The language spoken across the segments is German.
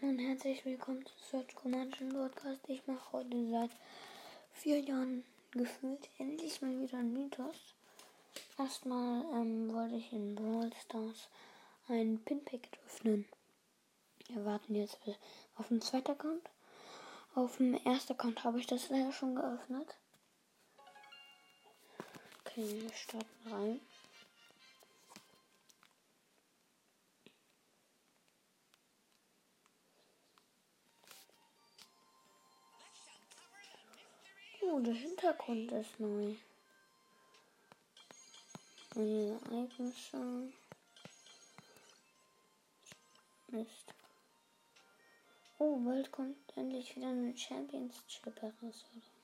Hallo und herzlich willkommen zu Search Command Podcast. Ich mache heute seit vier Jahren gefühlt endlich mal wieder einen Mythos. Erstmal ähm, wollte ich in Brawl Stars ein Pin-Packet öffnen. Wir warten jetzt auf den zweiten Account. Auf dem ersten Account habe ich das leider schon geöffnet. Okay, wir starten rein. Oh, der Hintergrund ist neu. Neue Ereignisse. Mist. Oh, bald kommt endlich wieder eine Championship heraus, oder?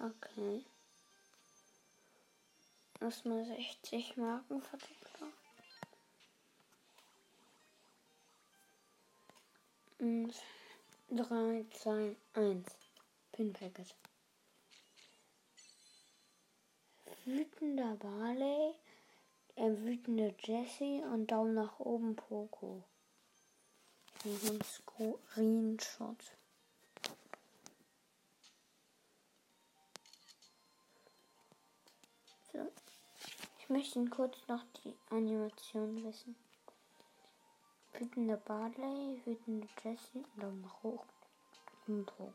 Okay. Erstmal 60 Marken Verdoppler. Und 3, 2, 1. Pin Packet. Wütender Barley, äh, wütende Jessie und Daumen nach oben Poco. Ich mache einen Screenshot. Ich möchte kurz noch die Animation wissen. Wütende Barley, wütende Jessie, Daumen nach hoch und Pogo.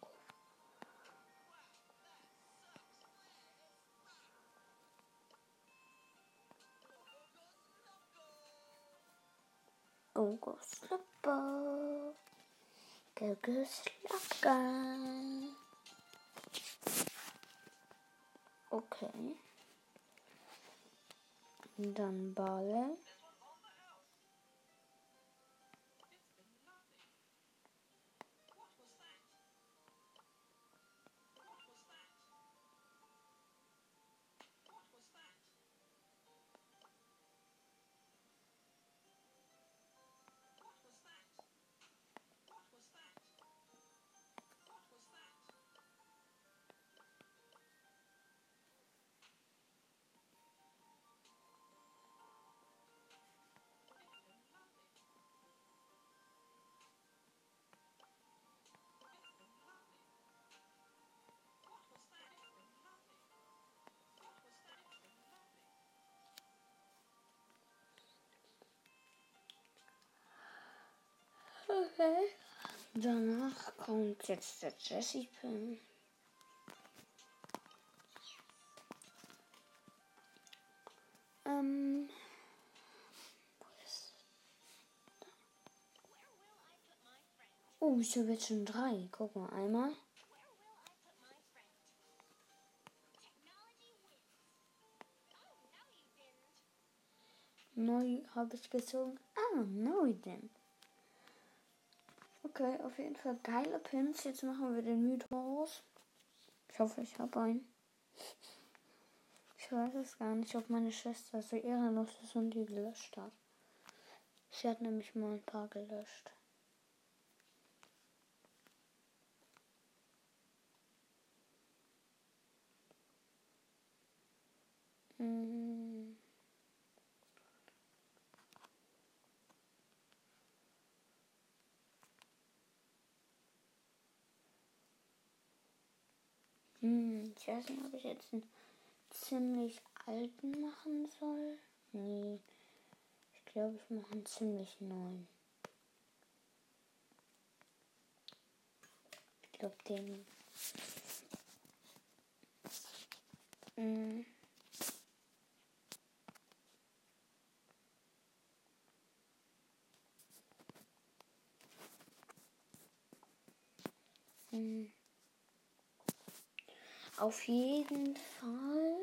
Oh, go slipper. Go, go slacker. Okay. Dann Bale. Okay. Danach kommt jetzt der Jessie Pin. Ähm. Oh, ich habe jetzt schon drei. Guck mal, einmal. Neu habe ich gezogen. Ah, we didn't. Okay, auf jeden Fall geile Pins. Jetzt machen wir den Mythos. Ich hoffe, ich habe einen. Ich weiß es gar nicht, ob meine Schwester so ehrenlos ist und die gelöscht hat. Sie hat nämlich mal ein paar gelöscht. Mhm. Hm, ich weiß nicht, ob ich jetzt einen ziemlich alten machen soll. Nee. Ich glaube, ich mache einen ziemlich neuen. Ich glaube, den. Hm. Hm. Auf jeden Fall.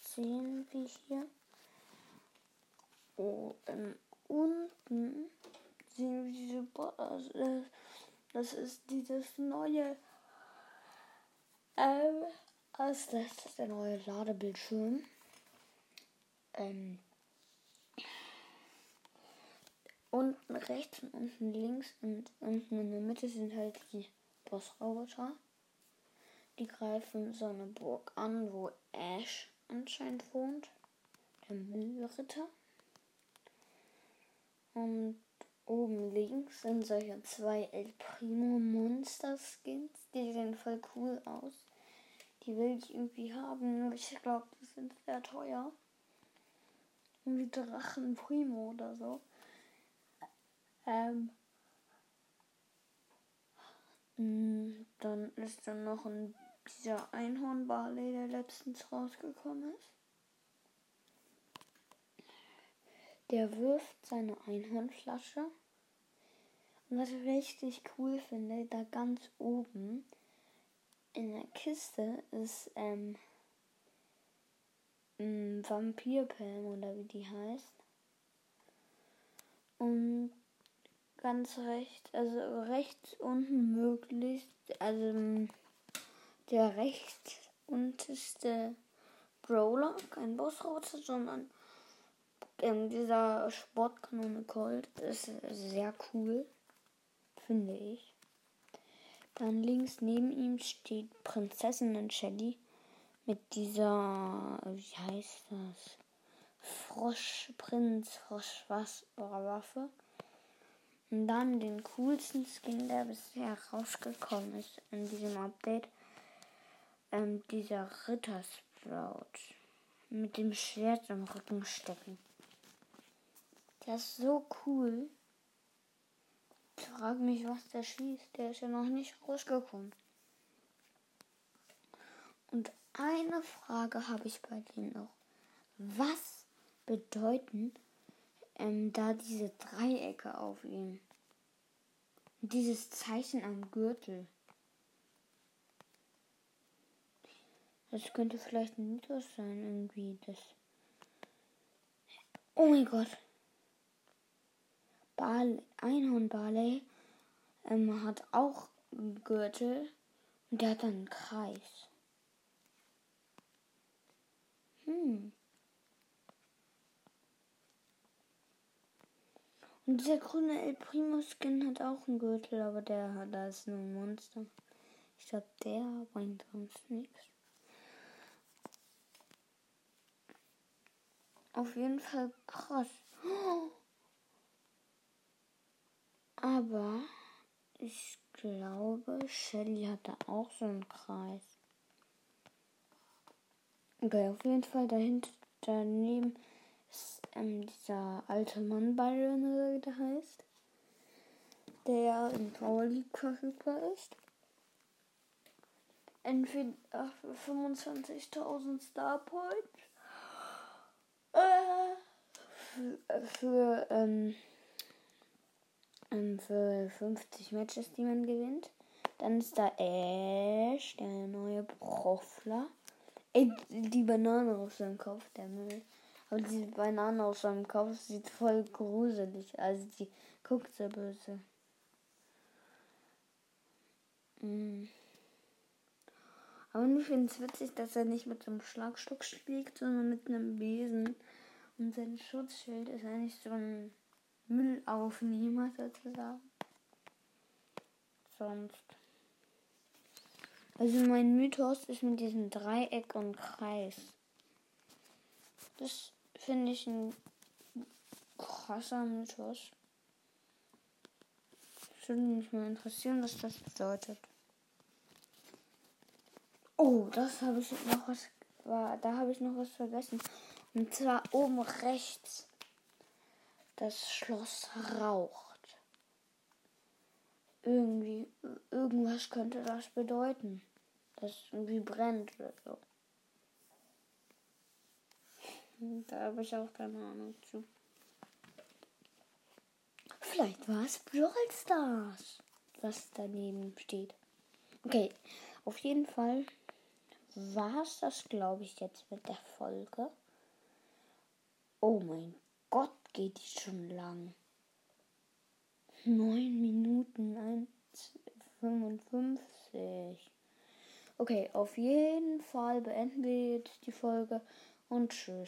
Sehen wir hier. Oh, ähm, unten sehen wir diese. Äh, das ist dieses neue. Ähm, also das ist der neue Ladebildschirm. ähm, unten rechts und unten links und unten in der Mitte sind halt die Bossroboter. Die greifen so eine Burg an, wo Ash anscheinend wohnt. Der Müllritter. Und oben links sind solche zwei El Primo Monster Skins. Die sehen voll cool aus. Die will ich irgendwie haben, aber ich glaube, die sind sehr teuer. Irgendwie Drachen Primo oder so. Ähm. Mm, dann ist dann noch ein, dieser Einhornbarley, der letztens rausgekommen ist. Der wirft seine Einhornflasche. Und was ich richtig cool finde, da ganz oben in der Kiste ist ähm, ein Vampirpelm oder wie die heißt. Und ganz rechts, also rechts unten möglichst, also der rechts unterste Brawler, kein Bossroboter, sondern ähm, dieser Sportkanone Colt ist sehr cool, finde ich. Dann links neben ihm steht Prinzessin Shelly mit dieser, wie heißt das? Froschprinz, Froschwasser und dann den coolsten Skin, der bisher rausgekommen ist in diesem Update. Ähm, dieser Rittersprout. Mit dem Schwert im Rücken stecken. Der ist so cool. Ich frage mich, was der schießt. Der ist ja noch nicht rausgekommen. Und eine Frage habe ich bei dem noch. Was bedeuten ähm, da diese Dreiecke auf ihm. Dieses Zeichen am Gürtel. Das könnte vielleicht ein Mythos sein, irgendwie. Das. Oh mein Gott. Einhorn Barley ähm, hat auch einen Gürtel und der hat dann einen Kreis. Hm. Und dieser grüne El Primo Skin hat auch einen Gürtel, aber der hat da ist nur ein Monster. Ich glaube, der bringt uns nichts. Auf jeden Fall krass. Aber ich glaube, Shelly hat da auch so einen Kreis. Okay, auf jeden Fall dahinter daneben ist ähm, dieser alte Mann Byron, oder wie der heißt, der in Power League verfügbar ist. Entweder 25.000 Star Points äh, für, für, ähm, ähm, für 50 Matches, die man gewinnt. Dann ist da Ash, der neue Profler. Ey, die Banane auf seinem Kopf, der Müll. Aber diese Banane aus seinem Kopf sieht voll gruselig. Also die guckt sehr böse. Mhm. Aber ich finde es witzig, dass er nicht mit so einem Schlagstock spielt, sondern mit einem Besen. Und sein Schutzschild ist eigentlich so ein Müllaufnehmer sozusagen. Sonst. Also mein Mythos ist mit diesem Dreieck und Kreis. Das finde ich ein krasser Mythos. Würde mich mal interessieren, was das bedeutet. Oh, das habe ich noch was. War, da habe ich noch was vergessen. Und zwar oben rechts. Das Schloss raucht. Irgendwie, irgendwas könnte das bedeuten. Das irgendwie brennt oder so. Da habe ich auch keine Ahnung zu. Vielleicht war es Brawl Stars, was daneben steht. Okay, auf jeden Fall war es das, glaube ich, jetzt mit der Folge. Oh mein Gott, geht die schon lang. 9 Minuten 1,55. Okay, auf jeden Fall beenden wir jetzt die Folge und tschüss.